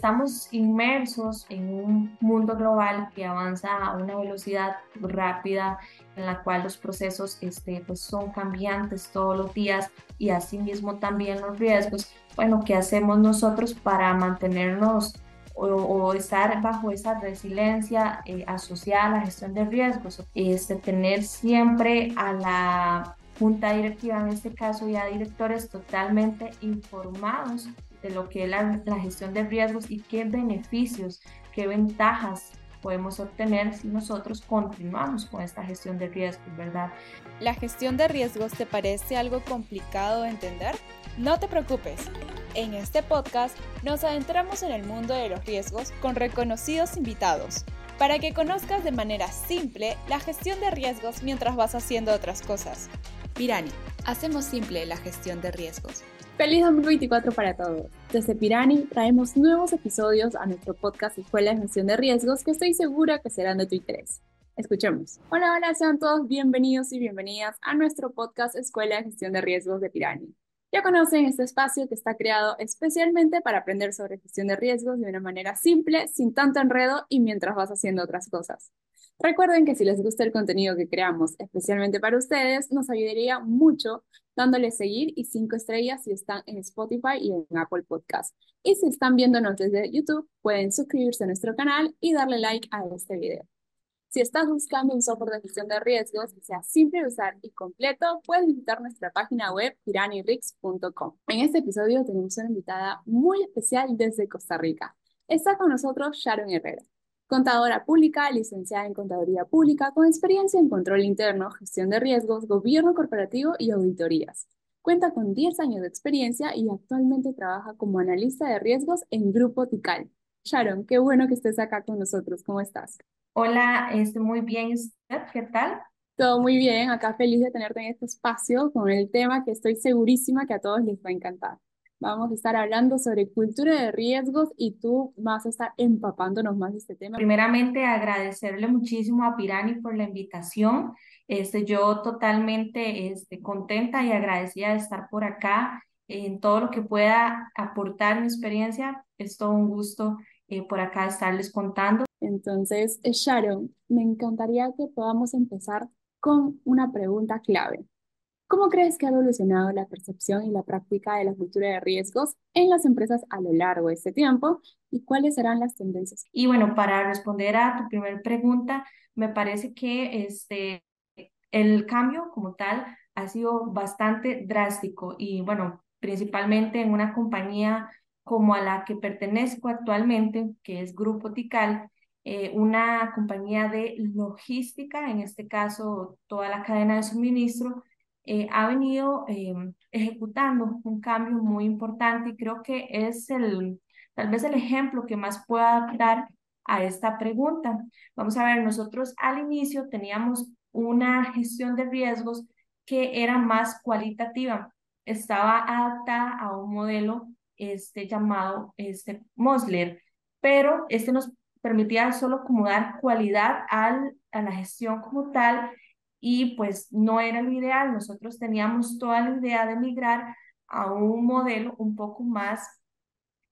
Estamos inmersos en un mundo global que avanza a una velocidad rápida en la cual los procesos este, pues son cambiantes todos los días y asimismo también los riesgos. Bueno, ¿qué hacemos nosotros para mantenernos o, estar bajo esa resiliencia eh, asociada a la gestión de riesgos? Este, tener siempre a la junta directiva, en este caso ya directores totalmente informados de lo que es la, gestión de riesgos y qué beneficios, qué ventajas podemos obtener si nosotros continuamos con esta gestión de riesgos, ¿verdad? ¿La gestión de riesgos te parece algo complicado de entender? No te preocupes. En este podcast nos adentramos en el mundo de los riesgos con reconocidos invitados para que conozcas de manera simple la gestión de riesgos mientras vas haciendo otras cosas. Pirani, hacemos simple la gestión de riesgos. Feliz 2024 para todos. Desde Pirani traemos nuevos episodios a nuestro podcast Escuela de Gestión de Riesgos que estoy segura que serán de tu interés. Escuchemos. Hola, hola, sean todos bienvenidos y bienvenidas a nuestro podcast Escuela de Gestión de Riesgos de Pirani. Ya conocen este espacio que está creado especialmente para aprender sobre gestión de riesgos de una manera simple, sin tanto enredo y mientras vas haciendo otras cosas. Recuerden que si les gusta el contenido que creamos especialmente para ustedes, nos ayudaría mucho dándole seguir y cinco estrellas si están en Spotify y en Apple Podcast. Y si están viéndonos desde YouTube, pueden suscribirse a nuestro canal y darle like a este video. Si estás buscando un software de gestión de riesgos que sea simple de usar y completo, puedes visitar nuestra página web tiranirix.com. En este episodio tenemos una invitada muy especial desde Costa Rica. Está con nosotros Sharon Herrera contadora pública, licenciada en Contaduría Pública, con experiencia en control interno, gestión de riesgos, gobierno corporativo y auditorías. Cuenta con 10 años de experiencia y actualmente trabaja como analista de riesgos en Grupo Tical. Sharon, qué bueno que estés acá con nosotros. ¿Cómo estás? Hola, estoy muy bien. ¿Qué tal? Todo muy bien. Acá feliz de tenerte en este espacio con el tema que estoy segurísima que a todos les va a encantar. Vamos a estar hablando sobre cultura de riesgos y tú vas a estar empapándonos más de este tema. Primeramente, agradecerle muchísimo a Pirani por la invitación. Este, yo totalmente este, contenta y agradecida de estar por acá. En todo lo que pueda aportar mi experiencia, es todo un gusto eh, por acá estarles contando. Entonces, Sharon, me encantaría que podamos empezar con una pregunta clave. ¿Cómo crees que ha evolucionado la percepción y la práctica de la cultura de riesgos en las empresas a lo largo de este tiempo y cuáles serán las tendencias? Y bueno, para responder a tu primera pregunta, me parece que este, el cambio como tal ha sido bastante drástico y bueno, principalmente en una compañía como a la que pertenezco actualmente, que es Grupo Tical, eh, una compañía de logística, en este caso toda la cadena de suministro, eh, ha venido eh, ejecutando un cambio muy importante y creo que es el, tal vez el ejemplo que más pueda dar a esta pregunta. Vamos a ver, nosotros al inicio teníamos una gestión de riesgos que era más cualitativa, estaba adaptada a un modelo este, llamado este, Mosler, pero este nos permitía solo como dar cualidad al, a la gestión como tal y pues no era lo ideal. Nosotros teníamos toda la idea de migrar a un modelo un poco más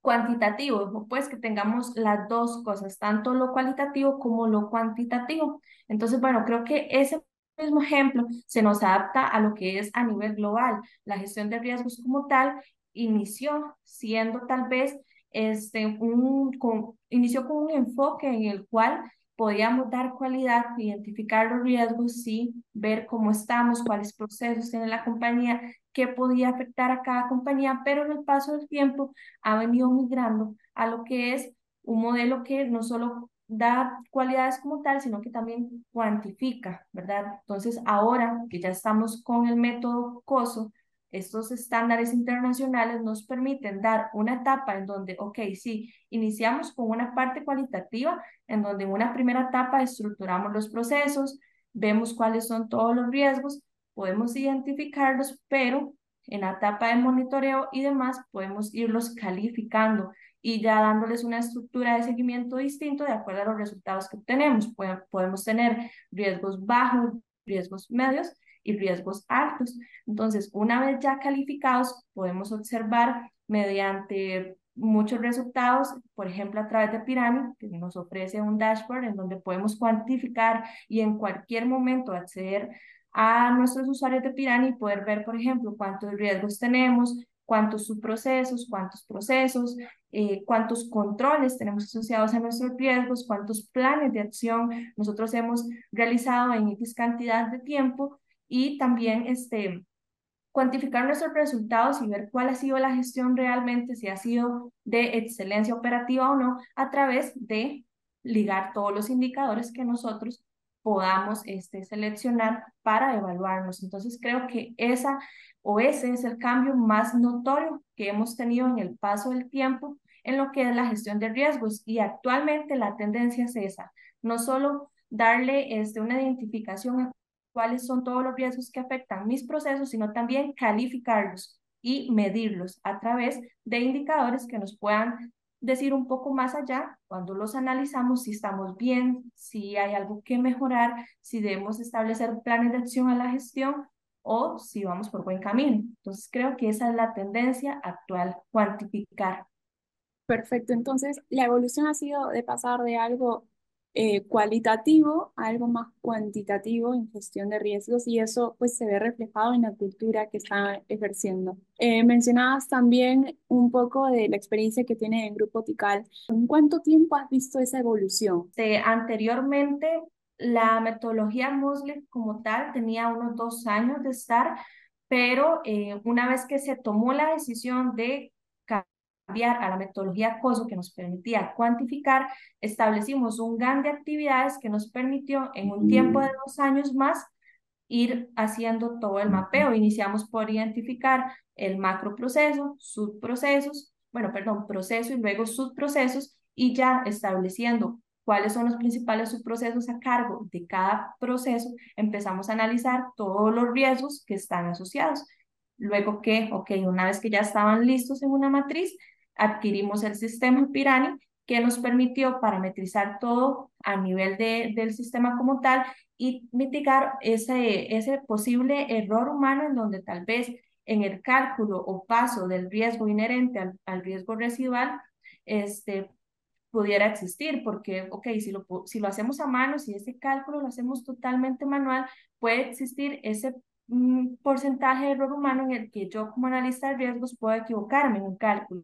cuantitativo, pues que tengamos las dos cosas, tanto lo cualitativo como lo cuantitativo. Entonces, bueno, creo que ese mismo ejemplo se nos adapta a lo que es a nivel global. La gestión de riesgos como tal inició siendo tal vez este, un, con, inició con un enfoque en el cual podíamos dar cualidad, identificar los riesgos, sí, ver cómo estamos, cuáles procesos tiene la compañía, qué podía afectar a cada compañía, pero en el paso del tiempo ha venido migrando a lo que es un modelo que no solo da cualidades como tal, sino que también cuantifica, ¿verdad? Entonces, ahora que ya estamos con el método COSO, estos estándares internacionales nos permiten dar una etapa en donde, ok, sí, iniciamos con una parte cualitativa, en donde en una primera etapa estructuramos los procesos, vemos cuáles son todos los riesgos, podemos identificarlos, pero en la etapa de monitoreo y demás podemos irlos calificando y ya dándoles una estructura de seguimiento distinto de acuerdo a los resultados que obtenemos. Podemos tener riesgos bajos, riesgos medios y riesgos altos. Entonces, una vez ya calificados, podemos observar mediante muchos resultados, por ejemplo, a través de Pirani, que nos ofrece un dashboard en donde podemos cuantificar y en cualquier momento acceder a nuestros usuarios de Pirani y poder ver, por ejemplo, cuántos riesgos tenemos, cuántos subprocesos, cuántos procesos, eh, cuántos controles tenemos asociados a nuestros riesgos, cuántos planes de acción nosotros hemos realizado en X cantidad de tiempo y también este, cuantificar nuestros resultados y ver cuál ha sido la gestión realmente, si ha sido de excelencia operativa o no, a través de ligar todos los indicadores que nosotros podamos este, seleccionar para evaluarnos. Entonces creo que esa o ese es el cambio más notorio que hemos tenido en el paso del tiempo en lo que es la gestión de riesgos y actualmente la tendencia es esa, no solo darle este, una identificación cuáles son todos los riesgos que afectan mis procesos, sino también calificarlos y medirlos a través de indicadores que nos puedan decir un poco más allá cuando los analizamos si estamos bien, si hay algo que mejorar, si debemos establecer planes de acción a la gestión o si vamos por buen camino. Entonces creo que esa es la tendencia actual, cuantificar. Perfecto, entonces la evolución ha sido de pasar de algo eh, cualitativo a algo más cuantitativo en gestión de riesgos y eso pues se ve reflejado en la cultura que está ejerciendo. Eh, mencionabas también un poco de la experiencia que tiene en Grupo Tical. ¿En cuánto tiempo has visto esa evolución? anteriormente la metodología MOSLE como tal tenía unos dos años de estar, pero eh, una vez que se tomó la decisión de cambiar a la metodología COSO que nos permitía cuantificar, establecimos un GAN de actividades que nos permitió en un tiempo de dos años más ir haciendo todo el mapeo. Iniciamos por identificar el macroproceso, subprocesos, bueno, perdón, proceso y luego subprocesos y ya estableciendo cuáles son los principales subprocesos a cargo de cada proceso, empezamos a analizar todos los riesgos que están asociados. Luego que, ok, una vez que ya estaban listos en una matriz, adquirimos el sistema Pirani que nos permitió parametrizar todo a nivel de, del sistema como tal y mitigar ese, ese posible error humano en donde tal vez en el cálculo o paso del riesgo inherente al, al riesgo residual este, pudiera existir, porque, ok, si lo, si lo hacemos a mano, si ese cálculo lo hacemos totalmente manual, puede existir ese mm, porcentaje de error humano en el que yo como analista de riesgos puedo equivocarme en un cálculo.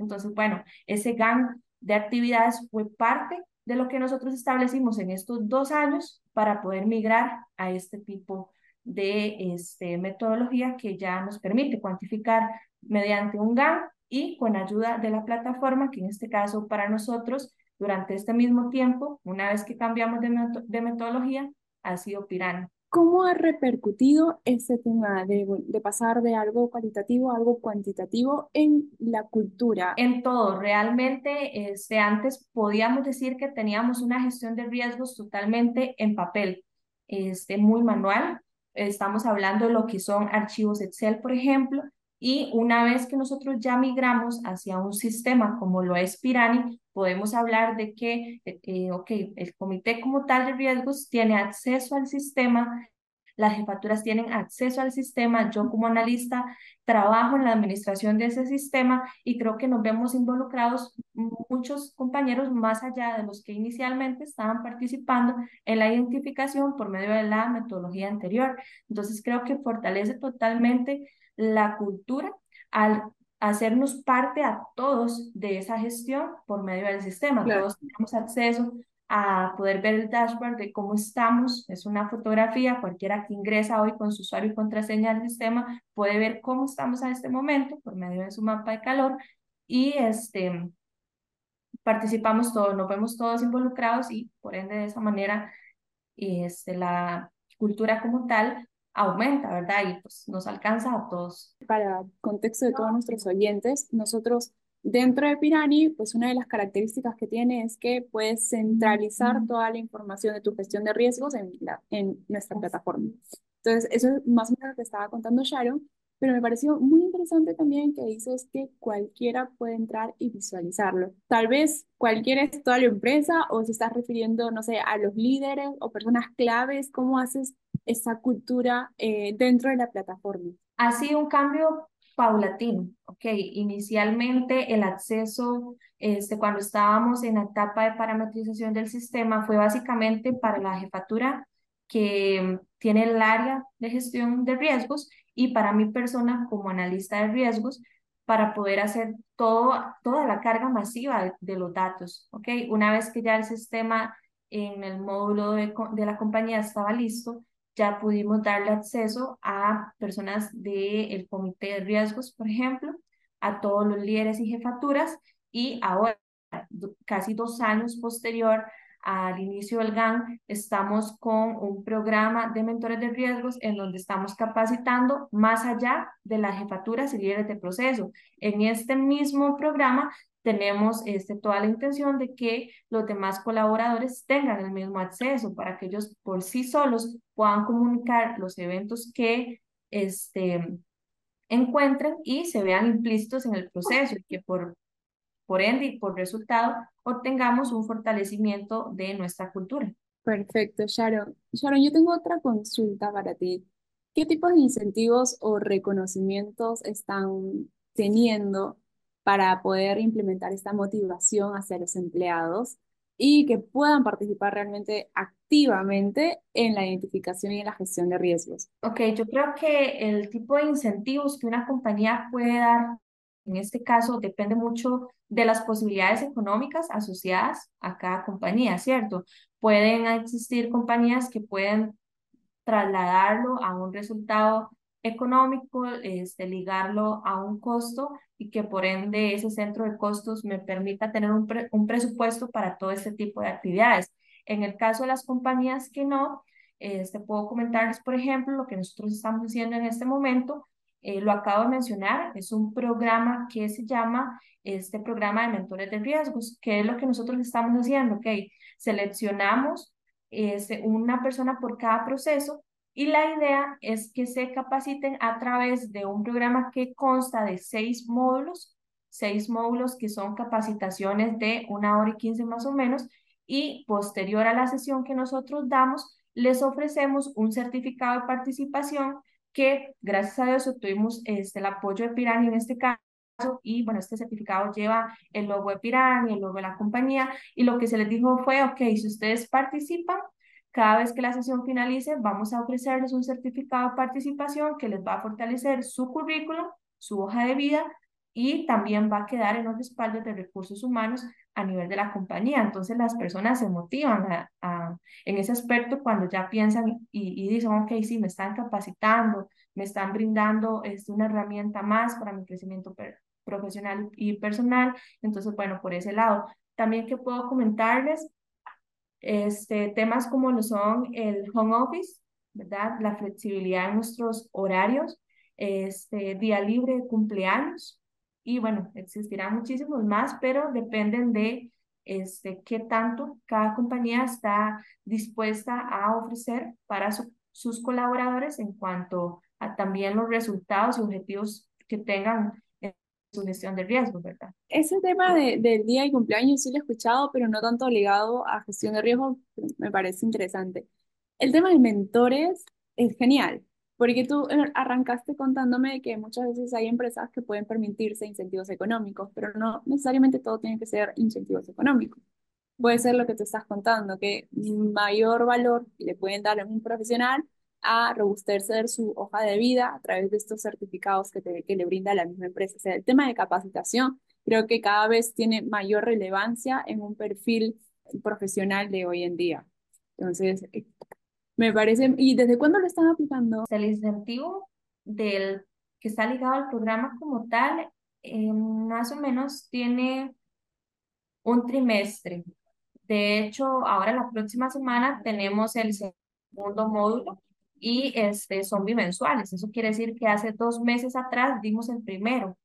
Entonces, bueno, ese GAN de actividades fue parte de lo que nosotros establecimos en estos dos años para poder migrar a este tipo de este, metodología que ya nos permite cuantificar mediante un GAN y con ayuda de la plataforma, que en este caso para nosotros, durante este mismo tiempo, una vez que cambiamos de, metodología, ha sido Pirani. ¿Cómo ha repercutido ese tema de, de, pasar de algo cualitativo a algo cuantitativo en la cultura? En todo, realmente este, antes podíamos decir que teníamos una gestión de riesgos totalmente en papel, este, muy manual. Estamos hablando de lo que son archivos Excel, por ejemplo, y una vez que nosotros ya migramos hacia un sistema como lo es Pirani, podemos hablar de que, eh, ok, el comité como tal de riesgos tiene acceso al sistema, las jefaturas tienen acceso al sistema, yo como analista trabajo en la administración de ese sistema y creo que nos vemos involucrados muchos compañeros más allá de los que inicialmente estaban participando en la identificación por medio de la metodología anterior. Entonces creo que fortalece totalmente la cultura al hacernos parte a todos de esa gestión por medio del sistema. Todos tenemos acceso a poder ver el dashboard de cómo estamos. Es una fotografía, cualquiera que ingresa hoy con su usuario y contraseña al sistema puede ver cómo estamos en este momento por medio de su mapa de calor y este, participamos todos, nos vemos todos involucrados y por ende de esa manera este, la cultura como tal aumenta, ¿verdad? Y pues nos alcanza a todos. Para contexto de todos nuestros oyentes, nosotros dentro de Pirani, pues una de las características que tiene es que puedes centralizar toda la información de tu gestión de riesgos en, la, en nuestra plataforma. Entonces, eso es más o menos lo que estaba contando Sharon, pero me pareció muy interesante también que dices que cualquiera puede entrar y visualizarlo. Tal vez cualquiera es toda la empresa o se estás refiriendo, no sé, a los líderes o personas claves, ¿cómo haces esa cultura eh, dentro de la plataforma? Ha sido un cambio paulatino, ¿ok? Inicialmente el acceso, este, cuando estábamos en la etapa de parametrización del sistema, fue básicamente para la jefatura que tiene el área de gestión de riesgos y para mi persona como analista de riesgos para poder hacer todo, toda la carga masiva de, los datos, ¿ok? Una vez que ya el sistema en el módulo de, de la compañía estaba listo, ya pudimos darle acceso a personas del comité de riesgos, por ejemplo, a todos los líderes y jefaturas, y ahora, casi dos años posterior al inicio del GAN, estamos con un programa de mentores de riesgos en donde estamos capacitando más allá de las jefaturas y líderes de proceso. En este mismo programa tenemos este, toda la intención de que los demás colaboradores tengan el mismo acceso para que ellos por sí solos puedan comunicar los eventos que este, encuentren y se vean implícitos en el proceso y que por, por ende y por resultado obtengamos un fortalecimiento de nuestra cultura. Perfecto, Sharon. Sharon, yo tengo otra consulta para ti. ¿Qué tipos de incentivos o reconocimientos están teniendo para poder implementar esta motivación hacia los empleados y que puedan participar realmente activamente en la identificación y en la gestión de riesgos? Ok, yo creo que el tipo de incentivos que una compañía puede dar en este caso depende mucho de las posibilidades económicas asociadas a cada compañía, ¿cierto? Pueden existir compañías que pueden trasladarlo a un resultado económico, este, ligarlo a un costo y que por ende ese centro de costos me permita tener un, un presupuesto para todo este tipo de actividades. En el caso de las compañías que no, este, puedo comentarles, por ejemplo, lo que nosotros estamos haciendo en este momento eh, lo acabo de mencionar, es un programa que se llama este programa de mentores de riesgos, que es lo que nosotros estamos haciendo, ok, seleccionamos este, una persona por cada proceso y la idea es que se capaciten a través de un programa que consta de seis módulos, seis módulos que son capacitaciones de una hora y quince más o menos, y posterior a la sesión que nosotros damos, les ofrecemos un certificado de participación que gracias a Dios obtuvimos este, el apoyo de Pirani en este caso y bueno, este certificado lleva el logo de Pirani, el logo de la compañía y lo que se les dijo fue, ok, si ustedes participan, cada vez que la sesión finalice, vamos a ofrecerles un certificado de participación que les va a fortalecer su currículum, su hoja de vida y también va a quedar en los respaldos de recursos humanos a nivel de la compañía. Entonces las personas se motivan a, en ese aspecto cuando ya piensan y, dicen, ok, sí, me están capacitando, me están brindando es una herramienta más para mi crecimiento profesional y personal. Entonces, bueno, por ese lado. También que puedo comentarles este, temas como lo son el home office, ¿verdad? La flexibilidad en nuestros horarios, este, día libre cumpleaños, y bueno, existirán muchísimos más, pero dependen de este, qué tanto cada compañía está dispuesta a ofrecer para sus colaboradores en cuanto a también los resultados y objetivos que tengan en su gestión de riesgos, ¿verdad? Ese tema de, del día y cumpleaños sí lo he escuchado, pero no tanto ligado a gestión de riesgos, me parece interesante. El tema de mentores es genial, porque tú eh, arrancaste contándome que muchas veces hay empresas que pueden permitirse incentivos económicos, pero no necesariamente todo tiene que ser incentivos económicos. Puede ser lo que tú estás contando, que mayor valor le pueden dar a un profesional a robustecer su hoja de vida a través de estos certificados que, que le brinda la misma empresa. O sea, el tema de capacitación creo que cada vez tiene mayor relevancia en un perfil profesional de hoy en día. Entonces, me parece, ¿y desde cuándo lo están aplicando? El incentivo del que está ligado al programa como tal, eh, más o menos tiene un trimestre. De hecho, ahora la próxima semana tenemos el segundo módulo y este, son bimensuales. Eso quiere decir que hace dos meses atrás dimos el primero,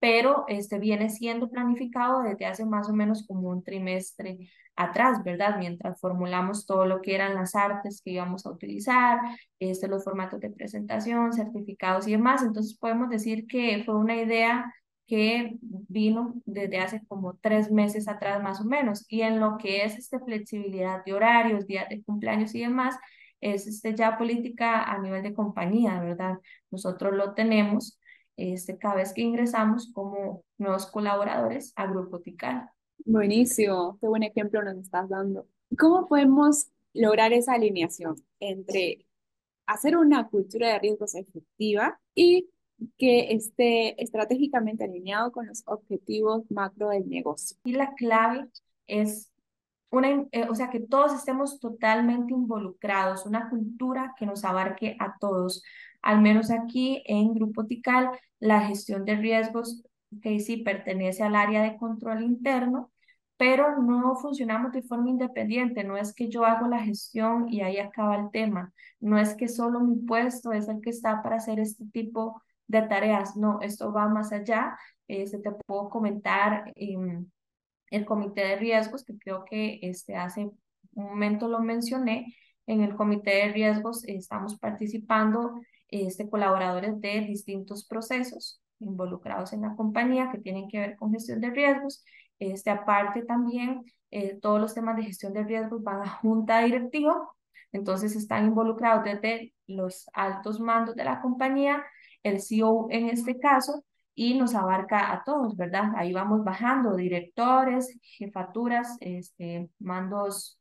pero este viene siendo planificado desde hace más o menos como un trimestre atrás, ¿verdad? Mientras formulamos todo lo que eran las artes que íbamos a utilizar, este, los formatos de presentación, certificados y demás. Entonces podemos decir que fue una idea que vino desde hace como tres meses atrás más o menos. Y en lo que es este, flexibilidad de horarios, días de cumpleaños y demás, es este, ya política a nivel de compañía, ¿verdad? Nosotros lo tenemos este, cada vez que ingresamos como nuevos colaboradores a Grupo Tical. Buenísimo, qué buen ejemplo nos estás dando. ¿Cómo podemos lograr esa alineación entre hacer una cultura de riesgos efectiva y que esté estratégicamente alineado con los objetivos macro del negocio? Y la clave es una, eh, o sea, que todos estemos totalmente involucrados, una cultura que nos abarque a todos. Al menos aquí en Grupo Tical, la gestión de riesgos, que sí pertenece al área de control interno, pero no funcionamos de forma independiente. No es que yo hago la gestión y ahí acaba el tema. No es que solo mi puesto es el que está para hacer este tipo de tareas. No, esto va más allá. Eh, se te puedo comentar em, el comité de riesgos, que creo que este, hace un momento lo mencioné. En el comité de riesgos estamos participando este, colaboradores de distintos procesos involucrados en la compañía que tienen que ver con gestión de riesgos. Este, aparte también, eh, todos los temas de gestión de riesgos van a junta directiva, entonces están involucrados desde los altos mandos de la compañía, el CEO en este caso, y nos abarca a todos, ¿verdad? Ahí vamos bajando directores, jefaturas, este, mandos,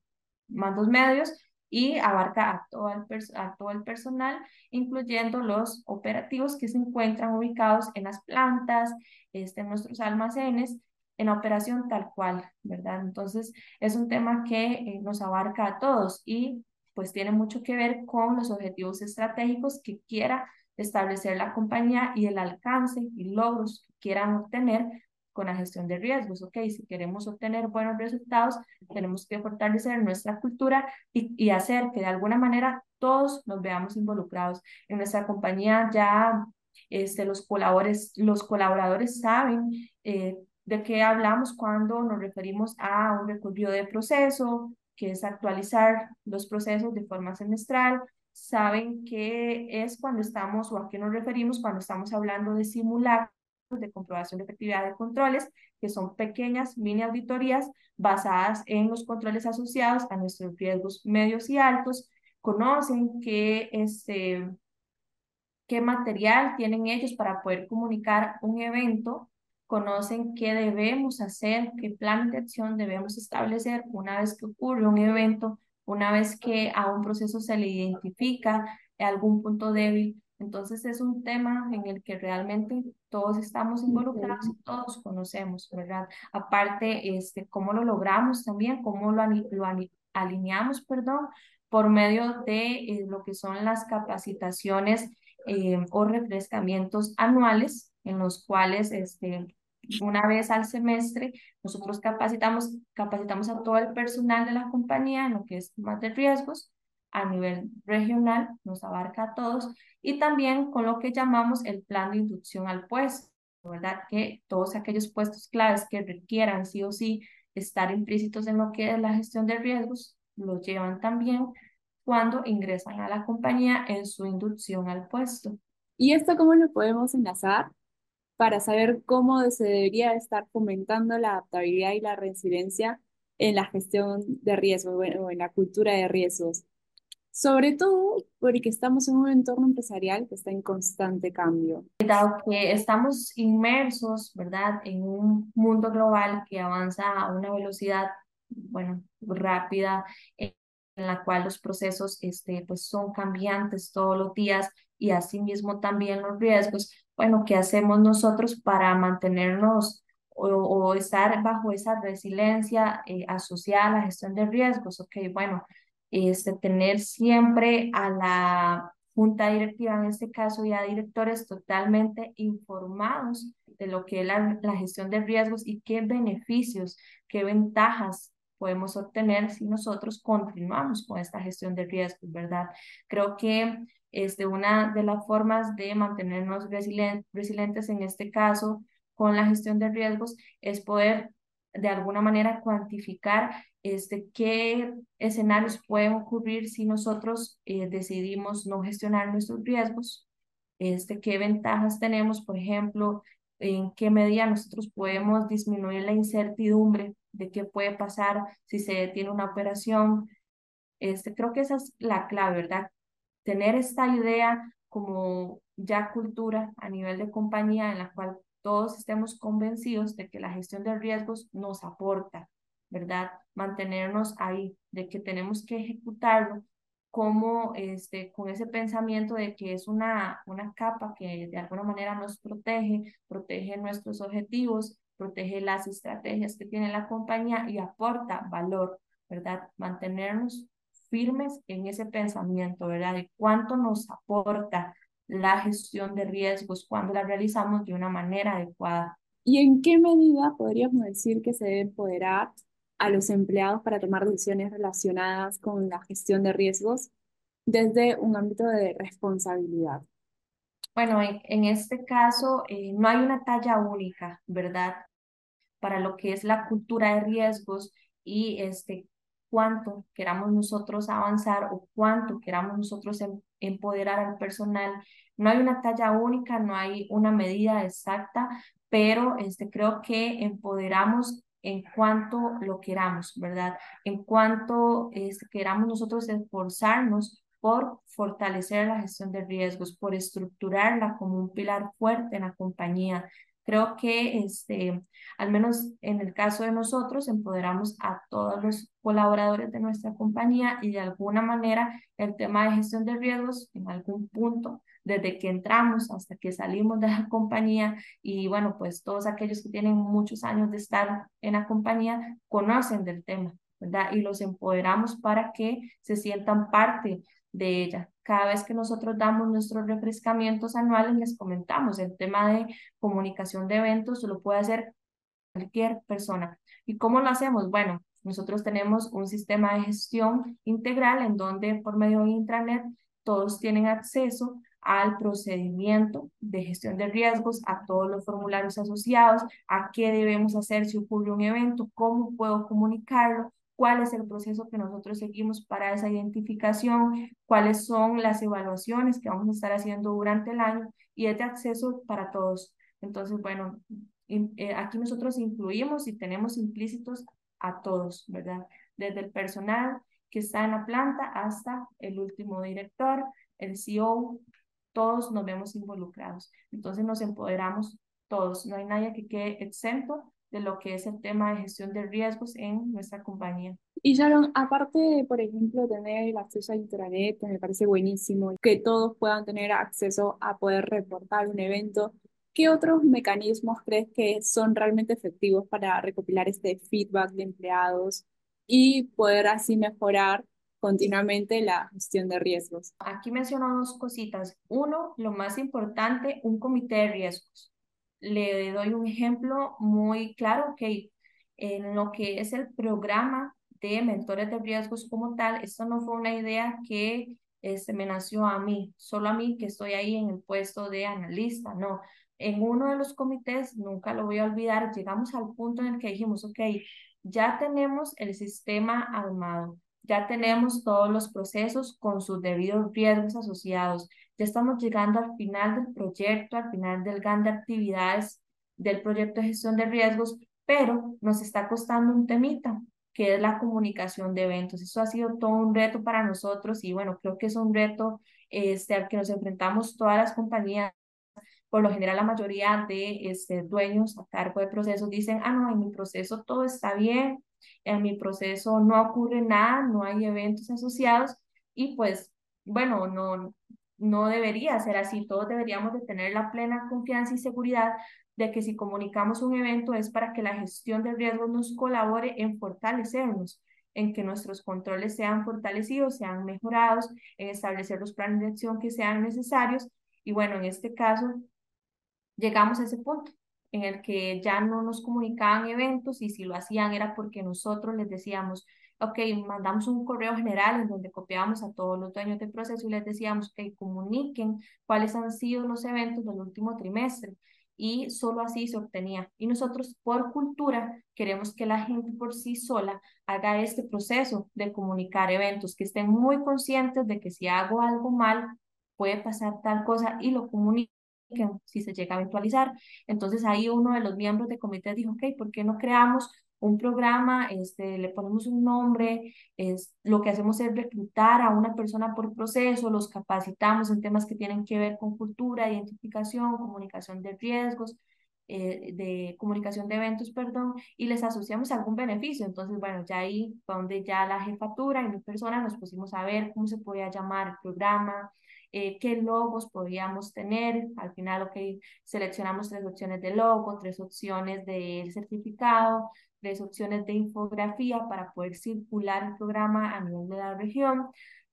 mandos medios y abarca a todo, el a todo el personal, incluyendo los operativos que se encuentran ubicados en las plantas, este, en nuestros almacenes, en la operación tal cual, ¿verdad? Entonces, es un tema que eh, nos abarca a todos y pues tiene mucho que ver con los objetivos estratégicos que quiera establecer la compañía y el alcance y logros que quieran obtener con la gestión de riesgos. Ok, si queremos obtener buenos resultados, tenemos que fortalecer nuestra cultura y, y hacer que de alguna manera todos nos veamos involucrados. En nuestra compañía ya este, los, colaboradores, los colaboradores saben eh, de qué hablamos cuando nos referimos a un recorrido de proceso, que es actualizar los procesos de forma semestral, saben qué es cuando estamos o a qué nos referimos cuando estamos hablando de simulacros de comprobación de efectividad de controles, que son pequeñas mini auditorías basadas en los controles asociados a nuestros riesgos medios y altos. Conocen qué, este, qué material tienen ellos para poder comunicar un evento, conocen qué debemos hacer, qué plan de acción debemos establecer una vez que ocurre un evento una vez que a un proceso se le identifica algún punto débil. Entonces es un tema en el que realmente todos estamos involucrados y todos conocemos, ¿verdad? Aparte, este, cómo lo logramos también, cómo lo, alineamos, perdón, por medio de eh, lo que son las capacitaciones eh, o refrescamientos anuales en los cuales este, una vez al semestre, nosotros capacitamos, capacitamos a todo el personal de la compañía en lo que es más de riesgos a nivel regional, nos abarca a todos, y también con lo que llamamos el plan de inducción al puesto, ¿verdad? Que todos aquellos puestos claves que requieran sí o sí estar implícitos en lo que es la gestión de riesgos, los llevan también cuando ingresan a la compañía en su inducción al puesto. ¿Y esto cómo lo podemos enlazar para saber cómo se debería estar fomentando la adaptabilidad y la resiliencia en la gestión de riesgos o en la cultura de riesgos. Sobre todo porque estamos en un entorno empresarial que está en constante cambio. Dado que estamos inmersos, ¿verdad?, en un mundo global que avanza a una velocidad, bueno, rápida, en la cual los procesos este, pues son cambiantes todos los días y asimismo también los riesgos, bueno, ¿qué hacemos nosotros para mantenernos o, estar bajo esa resiliencia eh, asociada a la gestión de riesgos? Ok, bueno, este, tener siempre a la junta directiva, en este caso ya directores totalmente informados de lo que es la, la gestión de riesgos y qué beneficios, qué ventajas podemos obtener si nosotros continuamos con esta gestión de riesgos, ¿verdad? Creo que este, una de las formas de mantenernos resilientes en este caso con la gestión de riesgos es poder de alguna manera cuantificar este, qué escenarios pueden ocurrir si nosotros eh, decidimos no gestionar nuestros riesgos, este, qué ventajas tenemos, por ejemplo, en qué medida nosotros podemos disminuir la incertidumbre de qué puede pasar si se detiene una operación. Este, creo que esa es la clave, ¿verdad? tener esta idea como ya cultura a nivel de compañía en la cual todos estemos convencidos de que la gestión de riesgos nos aporta, ¿verdad? Mantenernos ahí, de que tenemos que ejecutarlo como este, con ese pensamiento de que es una, una capa que de alguna manera nos protege, protege nuestros objetivos, protege las estrategias que tiene la compañía y aporta valor, ¿verdad? Mantenernos firmes en ese pensamiento, ¿verdad? De cuánto nos aporta la gestión de riesgos cuando la realizamos de una manera adecuada. ¿Y en qué medida podríamos decir que se debe empoderar a los empleados para tomar decisiones relacionadas con la gestión de riesgos desde un ámbito de responsabilidad? Bueno, en, este caso eh, no hay una talla única, ¿verdad? Para lo que es la cultura de riesgos y este, cuánto queramos nosotros avanzar o cuánto queramos nosotros em, empoderar al personal. No hay una talla única, no hay una medida exacta, pero este, creo que empoderamos en cuanto lo queramos, ¿verdad? En cuanto este, queramos nosotros esforzarnos por fortalecer la gestión de riesgos, por estructurarla como un pilar fuerte en la compañía, Creo que este, al menos en el caso de nosotros, empoderamos a todos los colaboradores de nuestra compañía y de alguna manera el tema de gestión de riesgos en algún punto, desde que entramos hasta que salimos de la compañía y bueno, pues todos aquellos que tienen muchos años de estar en la compañía conocen del tema, ¿verdad? Y los empoderamos para que se sientan parte de ella. Cada vez que nosotros damos nuestros refrescamientos anuales, les comentamos el tema de comunicación de eventos, lo puede hacer cualquier persona. ¿Y cómo lo hacemos? Bueno, nosotros tenemos un sistema de gestión integral en donde por medio de intranet todos tienen acceso al procedimiento de gestión de riesgos, a todos los formularios asociados, a qué debemos hacer si ocurre un evento, cómo puedo comunicarlo, cuál es el proceso que nosotros seguimos para esa identificación, cuáles son las evaluaciones que vamos a estar haciendo durante el año y es de acceso para todos. Entonces, bueno, eh, aquí nosotros incluimos y tenemos implícitos a todos, ¿verdad? Desde el personal que está en la planta hasta el último director, el CEO, todos nos vemos involucrados. Entonces nos empoderamos todos, no hay nadie que quede exento de lo que es el tema de gestión de riesgos en nuestra compañía. Y Sharon, aparte de, por ejemplo, tener el acceso a Intranet, que me parece buenísimo, que todos puedan tener acceso a poder reportar un evento, ¿qué otros mecanismos crees que son realmente efectivos para recopilar este feedback de empleados y poder así mejorar continuamente la gestión de riesgos? Aquí menciono dos cositas. Uno, lo más importante, un comité de riesgos le doy un ejemplo muy claro que en lo que es el programa de mentores de riesgos como tal, esto no fue una idea que este, me nació a mí, solo a mí que estoy ahí en el puesto de analista, no. En uno de los comités, nunca lo voy a olvidar, llegamos al punto en el que dijimos, ok, ya tenemos el sistema armado, ya tenemos todos los procesos con sus debidos riesgos asociados. Ya estamos llegando al final del proyecto, al final del GAN de actividades del proyecto de gestión de riesgos, pero nos está costando un temita, que es la comunicación de eventos. Eso ha sido todo un reto para nosotros y bueno, creo que es un reto este, al que nos enfrentamos todas las compañías. Por lo general, la mayoría de este, dueños a cargo de procesos dicen, ah, no, en mi proceso todo está bien, en mi proceso no ocurre nada, no hay eventos asociados y pues bueno, no, no debería ser así. Todos deberíamos de tener la plena confianza y seguridad de que si comunicamos un evento es para que la gestión de riesgos nos colabore en fortalecernos, en que nuestros controles sean fortalecidos, sean mejorados, en establecer los planes de acción que sean necesarios. Y bueno, en este caso, llegamos a ese punto en el que ya no nos comunicaban eventos y si lo hacían era porque nosotros les decíamos, ok, mandamos un correo general en donde copiábamos a todos los dueños del proceso y les decíamos que comuniquen cuáles han sido los eventos del último trimestre y solo así se obtenía. Y nosotros por cultura queremos que la gente por sí sola haga este proceso de comunicar eventos, que estén muy conscientes de que si hago algo mal puede pasar tal cosa y lo comuniquen si se llega a eventualizar. Entonces ahí uno de los miembros del comité dijo, ok, ¿por qué no creamos un programa, este, le ponemos un nombre, es, lo que hacemos es reclutar a una persona por proceso, los capacitamos en temas que tienen que ver con cultura, identificación, comunicación de riesgos, eh, de comunicación de eventos, perdón, y les asociamos algún beneficio. Entonces, bueno, ya ahí fue donde ya la jefatura y mi persona nos pusimos a ver cómo se podía llamar el programa, eh, qué logos podíamos tener. Al final, ok, seleccionamos tres opciones de logo, tres opciones de certificado, tres opciones de infografía para poder circular el programa a nivel de la región.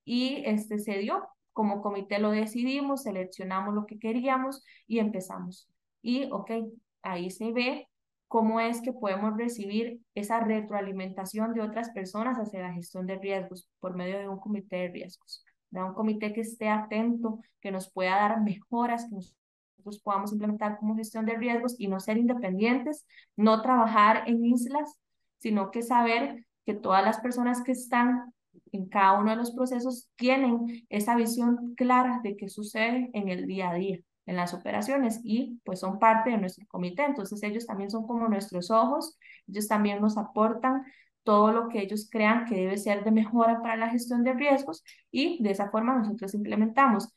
Y este se dio, como comité lo decidimos, seleccionamos lo que queríamos y empezamos. Y, ok, ahí se ve cómo es que podemos recibir esa retroalimentación de otras personas hacia la gestión de riesgos por medio de un comité de riesgos de un comité que esté atento, que nos pueda dar mejoras, que nosotros podamos implementar como gestión de riesgos y no ser independientes, no trabajar en islas, sino que saber que todas las personas que están en cada uno de los procesos tienen esa visión clara de qué sucede en el día a día, en las operaciones y pues son parte de nuestro comité. Entonces ellos también son como nuestros ojos, ellos también nos aportan todo lo que ellos crean que debe ser de mejora para la gestión de riesgos y de esa forma nosotros implementamos.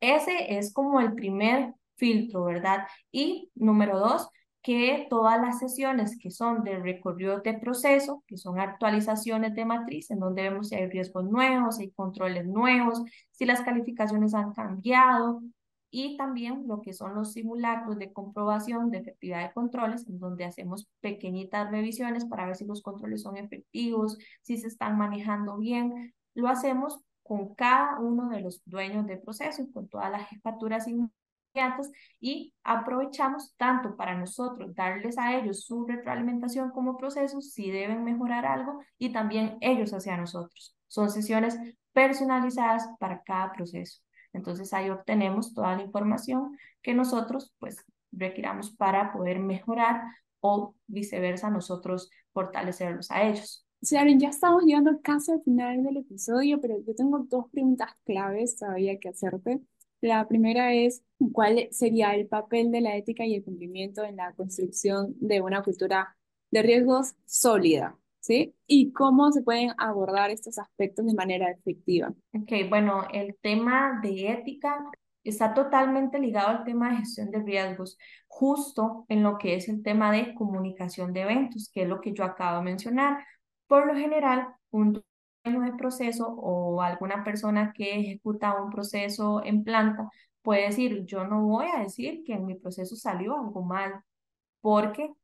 Ese es como el primer filtro, ¿verdad? Y número dos, que todas las sesiones que son de recorrido de proceso, que son actualizaciones de matriz, en donde vemos si hay riesgos nuevos, si hay controles nuevos, si las calificaciones han cambiado, y también lo que son los simulacros de comprobación de efectividad de controles, en donde hacemos pequeñitas revisiones para ver si los controles son efectivos, si se están manejando bien. Lo hacemos con cada uno de los dueños del proceso, con todas las jefaturas inmediatas y aprovechamos tanto para nosotros darles a ellos su retroalimentación como proceso, si deben mejorar algo, y también ellos hacia nosotros. Son sesiones personalizadas para cada proceso. Entonces ahí obtenemos toda la información que nosotros pues requiramos para poder mejorar o viceversa nosotros fortalecerlos a ellos. Sharon, ya estamos llegando casi al final del episodio, pero yo tengo dos preguntas claves todavía que hacerte. La primera es, ¿cuál sería el papel de la ética y el cumplimiento en la construcción de una cultura de riesgos sólida? ¿Sí? Y cómo se pueden abordar estos aspectos de manera efectiva. Ok, bueno, el tema de ética está totalmente ligado al tema de gestión de riesgos, justo en lo que es el tema de comunicación de eventos, que es lo que yo acabo de mencionar. Por lo general, un dueño de proceso o alguna persona que ejecuta un proceso en planta puede decir, yo no voy a decir que en mi proceso salió algo mal, porque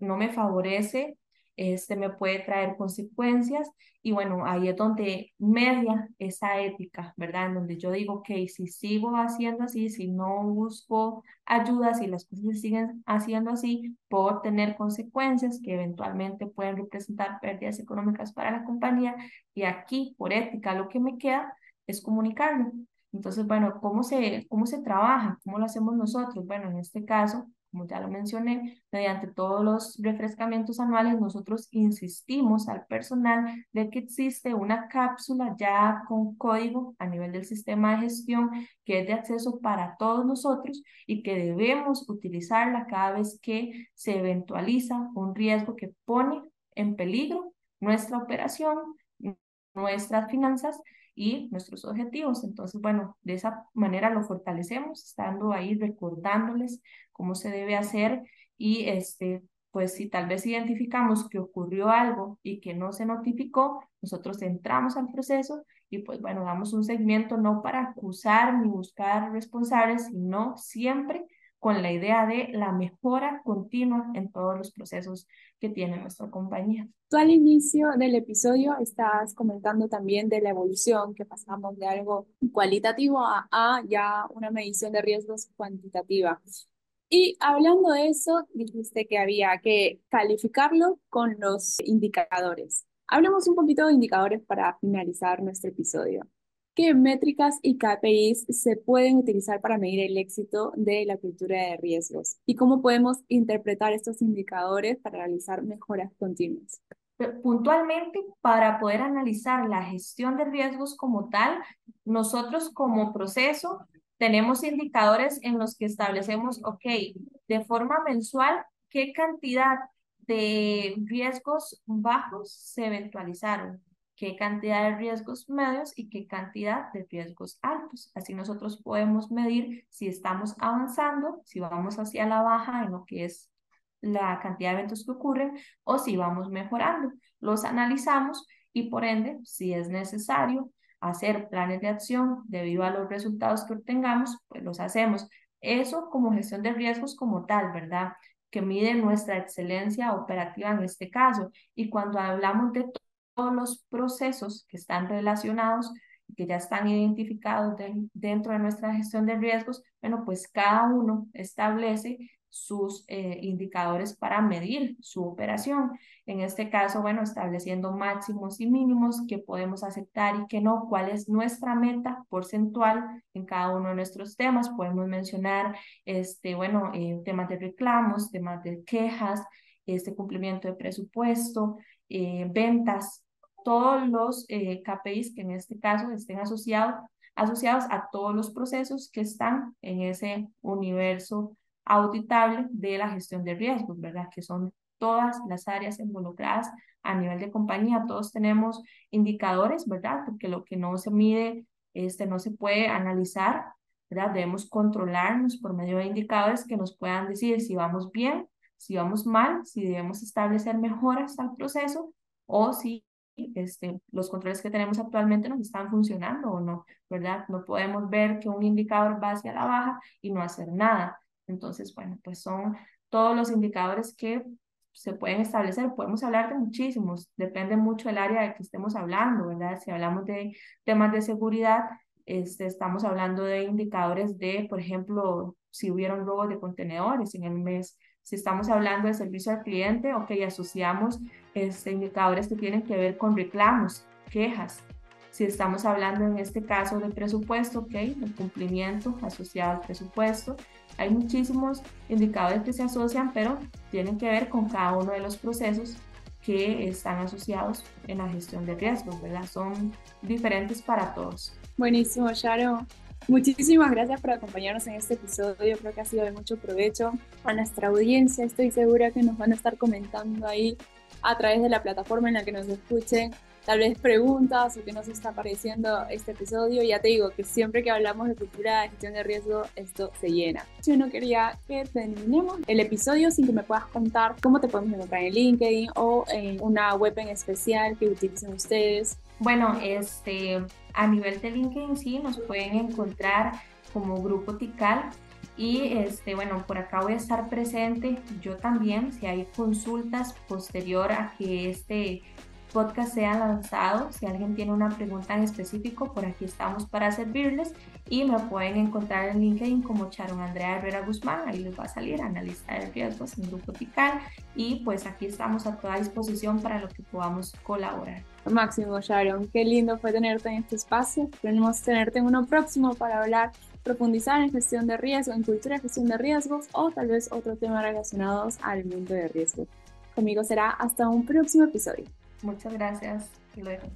no me favorece este me puede traer consecuencias y bueno, ahí es donde media esa ética, ¿verdad? En donde yo digo, ok, si sigo haciendo así, si no busco ayuda, si las cosas siguen haciendo así, puedo tener consecuencias que eventualmente pueden representar pérdidas económicas para la compañía y aquí, por ética, lo que me queda es comunicarlo. Entonces, bueno, ¿cómo se, cómo se trabaja? ¿Cómo lo hacemos nosotros? Bueno, en este caso, como ya lo mencioné, mediante todos los refrescamientos anuales, nosotros insistimos al personal de que existe una cápsula ya con código a nivel del sistema de gestión que es de acceso para todos nosotros y que debemos utilizarla cada vez que se eventualiza un riesgo que pone en peligro nuestra operación, nuestras finanzas y nuestros objetivos. Entonces, bueno, de esa manera lo fortalecemos, estando ahí recordándoles cómo se debe hacer y este, pues si tal vez identificamos que ocurrió algo y que no se notificó, nosotros entramos al proceso y pues bueno, damos un seguimiento no para acusar ni buscar responsables, sino siempre con la idea de la mejora continua en todos los procesos que tiene nuestra compañía. Tú al inicio del episodio estás comentando también de la evolución, que pasamos de algo cualitativo a, a ya una medición de riesgos cuantitativa. Y hablando de eso, dijiste que había que calificarlo con los indicadores. Hablemos un poquito de indicadores para finalizar nuestro episodio. ¿Qué métricas y KPIs se pueden utilizar para medir el éxito de la cultura de riesgos? ¿Y cómo podemos interpretar estos indicadores para realizar mejoras continuas? Puntualmente, para poder analizar la gestión de riesgos como tal, nosotros como proceso tenemos indicadores en los que establecemos, ok, de forma mensual, qué cantidad de riesgos bajos se eventualizaron, qué cantidad de riesgos medios y qué cantidad de riesgos altos. Así nosotros podemos medir si estamos avanzando, si vamos hacia la baja en lo que es la cantidad de eventos que ocurren o si vamos mejorando. Los analizamos y por ende, si es necesario hacer planes de acción debido a los resultados que obtengamos, pues los hacemos. Eso como gestión de riesgos como tal, ¿verdad? Que mide nuestra excelencia operativa en este caso. Y cuando hablamos de los procesos que están relacionados, que ya están identificados dentro de nuestra gestión de riesgos, bueno, pues cada uno establece sus eh, indicadores para medir su operación. En este caso, bueno, estableciendo máximos y mínimos que podemos aceptar y que no, cuál es nuestra meta porcentual en cada uno de nuestros temas. Podemos mencionar, este, bueno, eh, temas de reclamos, temas de quejas, este cumplimiento de presupuesto, eh, ventas, todos los KPIs que en este caso estén asociados, asociados a todos los procesos que están en ese universo auditable de la gestión de riesgos, ¿verdad? Que son todas las áreas involucradas a nivel de compañía. Todos tenemos indicadores, ¿verdad? Porque lo que no se mide, este, no se puede analizar, ¿verdad? Debemos controlarnos por medio de indicadores que nos puedan decir si vamos bien, si vamos mal, si debemos establecer mejoras al proceso o si este, los controles que tenemos actualmente nos están funcionando o no, ¿verdad? No podemos ver que un indicador va hacia la baja y no hacer nada. Entonces, bueno, pues son todos los indicadores que se pueden establecer. Podemos hablar de muchísimos, depende mucho del área de que estemos hablando, ¿verdad? Si hablamos de temas de seguridad, este, estamos hablando de indicadores de, por ejemplo, si hubieron robos de contenedores en el mes. Si estamos hablando de servicio al cliente, ok, asociamos este, indicadores que tienen que ver con reclamos, quejas. Si estamos hablando en este caso de presupuesto, ok, el cumplimiento asociado al presupuesto. Hay muchísimos indicadores que se asocian, pero tienen que ver con cada uno de los procesos que están asociados en la gestión de riesgos, ¿verdad? Son diferentes para todos. Buenísimo, Sharon. Muchísimas gracias por acompañarnos en este episodio. Creo que ha sido de mucho provecho a nuestra audiencia. Estoy segura que nos van a estar comentando ahí a través de la plataforma en la que nos escuchen tal vez preguntas o que nos está pareciendo este episodio. Ya te digo que siempre que hablamos de cultura de gestión de riesgo, esto se llena. Yo no quería que terminemos el episodio sin que me puedas contar cómo te podemos encontrar en LinkedIn o en una web en especial que utilicen ustedes. Bueno, este, a nivel de LinkedIn sí, nos pueden encontrar como Grupo TICAL y este, bueno, por acá voy a estar presente yo también, si hay consultas posterior a que este podcast sea lanzado. Si alguien tiene una pregunta en específico, por aquí estamos para servirles y me pueden encontrar en LinkedIn como Charon Andrea Herrera Guzmán, ahí les va a salir analista de riesgos en Grupo Tical y pues aquí estamos a toda disposición para lo que podamos colaborar. Máximo Sharon, qué lindo fue tenerte en este espacio. Queremos tenerte en uno próximo para hablar profundizar en gestión de riesgos, en cultura de gestión de riesgos o tal vez otro tema relacionados al mundo de riesgo. Conmigo será hasta un próximo episodio. Muchas gracias. y luego.